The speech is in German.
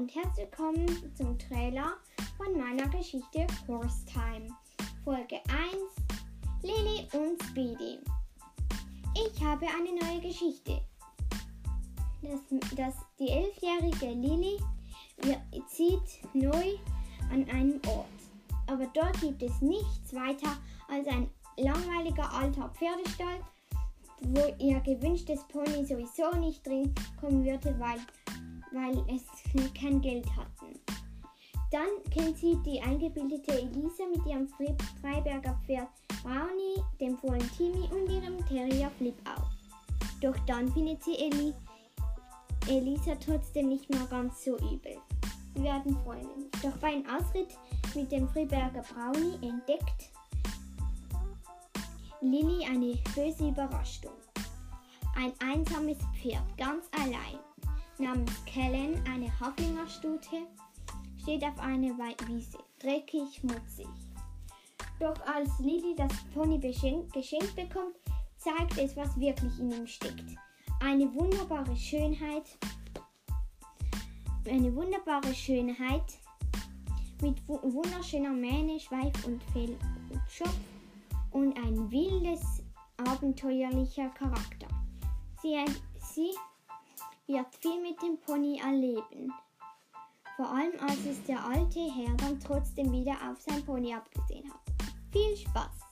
und herzlich willkommen zum Trailer von meiner Geschichte Horse Time. Folge 1 Lily und Speedy. Ich habe eine neue Geschichte. Das, das, die elfjährige Lily zieht neu an einen Ort. Aber dort gibt es nichts weiter als ein langweiliger alter Pferdestall, wo ihr gewünschtes Pony sowieso nicht drin kommen würde, weil weil es kein Geld hatten. Dann kennt sie die eingebildete Elisa mit ihrem Freiberger Pferd Brownie, dem Fohlen Timmy und ihrem Terrier Flip auf. Doch dann findet sie Eli Elisa trotzdem nicht mehr ganz so übel. Sie werden Freundinnen. Doch beim Ausritt mit dem Freiberger Brownie entdeckt Lilly eine böse Überraschung. Ein einsames Pferd, ganz allein namens Kellen, eine Haflingerstute, steht auf einer Wiese, dreckig, schmutzig. Doch als Lily das Pony geschenkt bekommt, zeigt es, was wirklich in ihm steckt. Eine wunderbare Schönheit, eine wunderbare Schönheit mit wunderschöner Mähne, Schweif und Fell und Schopf und ein wildes, abenteuerlicher Charakter. Sie, sie wird viel mit dem Pony erleben. Vor allem als es der alte Herr dann trotzdem wieder auf sein Pony abgesehen hat. Viel Spaß!